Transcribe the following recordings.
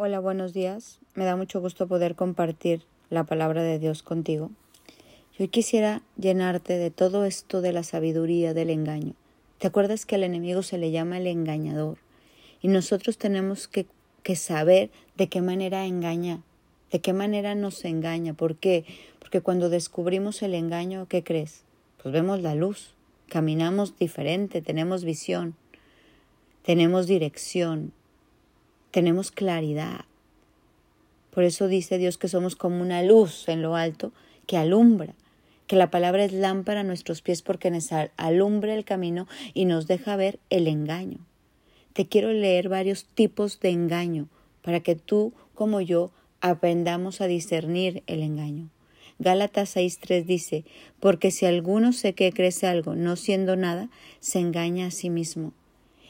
Hola, buenos días. Me da mucho gusto poder compartir la palabra de Dios contigo. Yo quisiera llenarte de todo esto de la sabiduría del engaño. ¿Te acuerdas que al enemigo se le llama el engañador? Y nosotros tenemos que, que saber de qué manera engaña, de qué manera nos engaña. ¿Por qué? Porque cuando descubrimos el engaño, ¿qué crees? Pues vemos la luz, caminamos diferente, tenemos visión, tenemos dirección, tenemos claridad. Por eso dice Dios que somos como una luz en lo alto que alumbra, que la palabra es lámpara a nuestros pies porque nos alumbra el camino y nos deja ver el engaño. Te quiero leer varios tipos de engaño para que tú como yo aprendamos a discernir el engaño. Gálatas 6.3 dice, porque si alguno sé que crece algo no siendo nada, se engaña a sí mismo.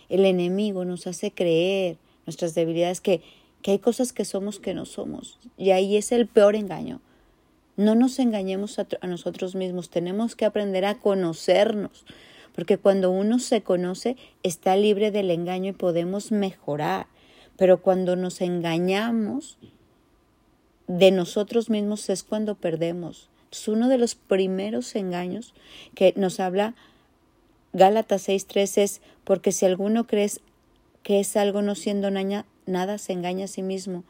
El enemigo nos hace creer nuestras debilidades, que, que hay cosas que somos que no somos. Y ahí es el peor engaño. No nos engañemos a, nosotros mismos, tenemos que aprender a conocernos, porque cuando uno se conoce está libre del engaño y podemos mejorar. Pero cuando nos engañamos de nosotros mismos es cuando perdemos. Es uno de los primeros engaños que nos habla Gálatas 6.3 es porque si alguno crees que es algo no siendo nada, se engaña a sí mismo.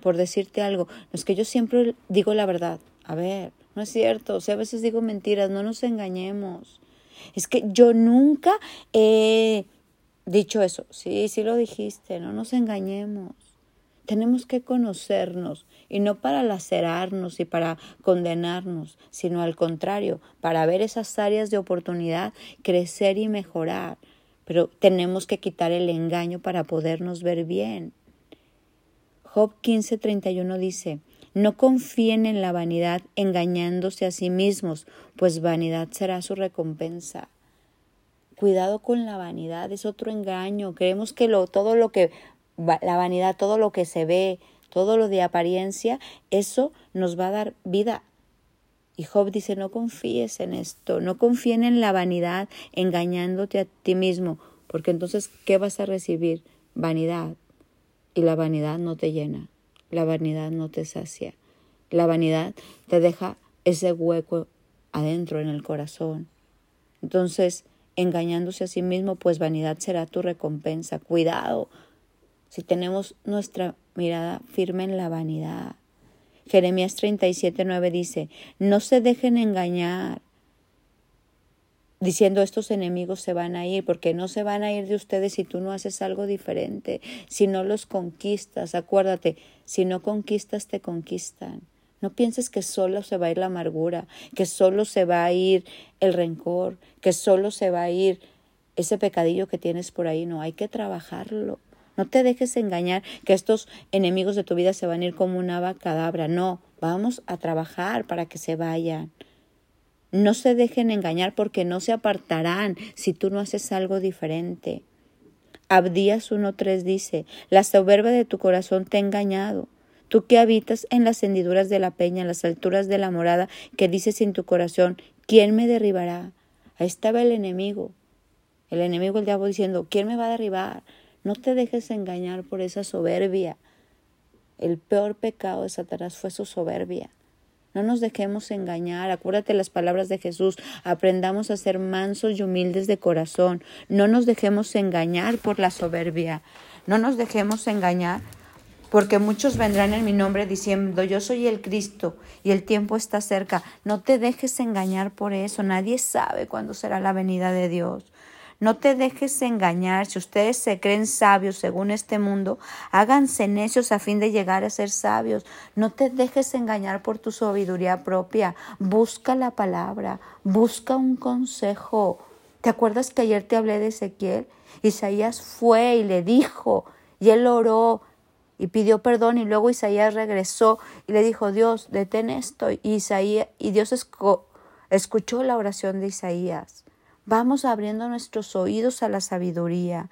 Por decirte algo, no es que yo siempre digo la verdad. A ver, no es cierto. O sea, a veces digo mentiras, no nos engañemos. Es que yo nunca he dicho eso. Sí, sí lo dijiste, no nos engañemos. Tenemos que conocernos y no para lacerarnos y para condenarnos, sino al contrario, para ver esas áreas de oportunidad, crecer y mejorar pero tenemos que quitar el engaño para podernos ver bien. Job 15:31 dice, no confíen en la vanidad engañándose a sí mismos, pues vanidad será su recompensa. Cuidado con la vanidad, es otro engaño. Creemos que lo, todo lo que, la vanidad, todo lo que se ve, todo lo de apariencia, eso nos va a dar vida y Job dice, no confíes en esto, no confíen en la vanidad, engañándote a ti mismo, porque entonces, ¿qué vas a recibir? Vanidad. Y la vanidad no te llena, la vanidad no te sacia, la vanidad te deja ese hueco adentro en el corazón. Entonces, engañándose a sí mismo, pues vanidad será tu recompensa. Cuidado, si tenemos nuestra mirada firme en la vanidad. Jeremías 37, 9 dice, no se dejen engañar diciendo estos enemigos se van a ir, porque no se van a ir de ustedes si tú no haces algo diferente, si no los conquistas. Acuérdate, si no conquistas, te conquistan. No pienses que solo se va a ir la amargura, que solo se va a ir el rencor, que solo se va a ir ese pecadillo que tienes por ahí. No, hay que trabajarlo. No te dejes engañar que estos enemigos de tu vida se van a ir como una vacadabra. No, vamos a trabajar para que se vayan. No se dejen engañar porque no se apartarán si tú no haces algo diferente. Abdías 1.3 dice, la soberbia de tu corazón te ha engañado. Tú que habitas en las hendiduras de la peña, en las alturas de la morada, que dices en tu corazón, ¿quién me derribará? Ahí estaba el enemigo. El enemigo, el diablo, diciendo, ¿quién me va a derribar? No te dejes engañar por esa soberbia. El peor pecado de Satanás fue su soberbia. No nos dejemos engañar. Acuérdate las palabras de Jesús. Aprendamos a ser mansos y humildes de corazón. No nos dejemos engañar por la soberbia. No nos dejemos engañar porque muchos vendrán en mi nombre diciendo, yo soy el Cristo y el tiempo está cerca. No te dejes engañar por eso. Nadie sabe cuándo será la venida de Dios. No te dejes engañar. Si ustedes se creen sabios según este mundo, háganse necios a fin de llegar a ser sabios. No te dejes engañar por tu sabiduría propia. Busca la palabra, busca un consejo. ¿Te acuerdas que ayer te hablé de Ezequiel? Isaías fue y le dijo, y él oró y pidió perdón y luego Isaías regresó y le dijo, Dios, detén esto. Y, Isaías, y Dios escuchó la oración de Isaías. Vamos abriendo nuestros oídos a la sabiduría.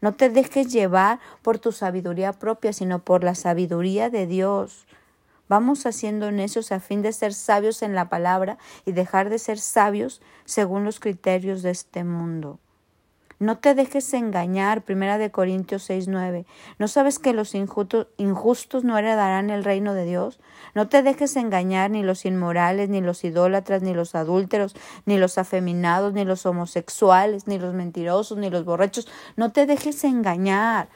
No te dejes llevar por tu sabiduría propia, sino por la sabiduría de Dios. Vamos haciendo necios a fin de ser sabios en la palabra y dejar de ser sabios según los criterios de este mundo. No te dejes engañar, Primera de Corintios 6, 9. ¿No sabes que los injustos, no heredarán el reino de Dios? No te dejes engañar ni los inmorales, ni los idólatras, ni los adúlteros, ni los afeminados, ni los homosexuales, ni los mentirosos, ni los borrachos. No te dejes engañar.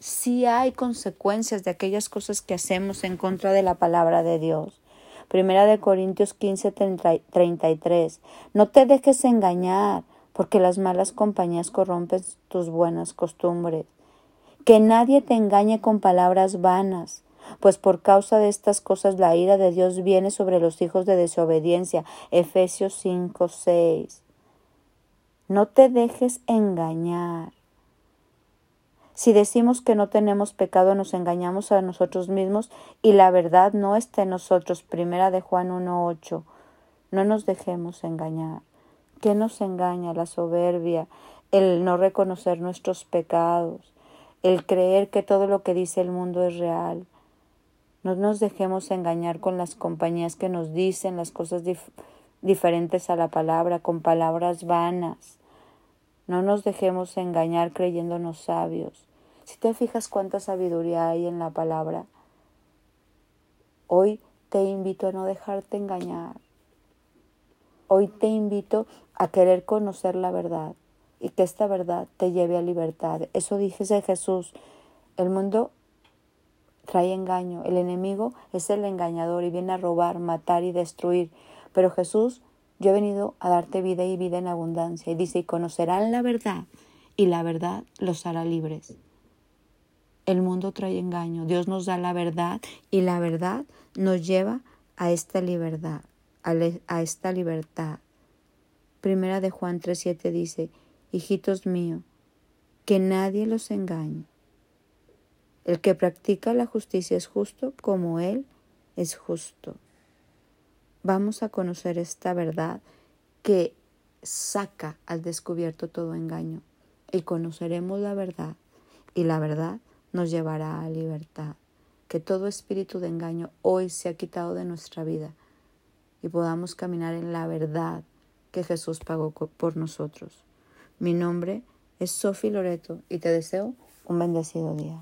Sí hay consecuencias de aquellas cosas que hacemos en contra de la palabra de Dios. Primera de Corintios 15, 33. No te dejes engañar porque las malas compañías corrompen tus buenas costumbres. Que nadie te engañe con palabras vanas, pues por causa de estas cosas la ira de Dios viene sobre los hijos de desobediencia. Efesios 5, 6. No te dejes engañar. Si decimos que no tenemos pecado, nos engañamos a nosotros mismos y la verdad no está en nosotros. Primera de Juan 1.8. No nos dejemos engañar. ¿Qué nos engaña? La soberbia, el no reconocer nuestros pecados, el creer que todo lo que dice el mundo es real. No nos dejemos engañar con las compañías que nos dicen las cosas diferentes a la palabra, con palabras vanas. No nos dejemos engañar creyéndonos sabios. Si te fijas cuánta sabiduría hay en la palabra, hoy te invito a no dejarte engañar. Hoy te invito a querer conocer la verdad y que esta verdad te lleve a libertad. Eso dice Jesús. El mundo trae engaño. El enemigo es el engañador y viene a robar, matar y destruir. Pero Jesús, yo he venido a darte vida y vida en abundancia. Y dice, y conocerán la verdad y la verdad los hará libres. El mundo trae engaño. Dios nos da la verdad y la verdad nos lleva a esta libertad a esta libertad. Primera de Juan 3:7 dice, Hijitos míos, que nadie los engañe. El que practica la justicia es justo como Él es justo. Vamos a conocer esta verdad que saca al descubierto todo engaño y conoceremos la verdad y la verdad nos llevará a libertad. Que todo espíritu de engaño hoy se ha quitado de nuestra vida y podamos caminar en la verdad que Jesús pagó por nosotros. Mi nombre es Sofi Loreto y te deseo un bendecido día.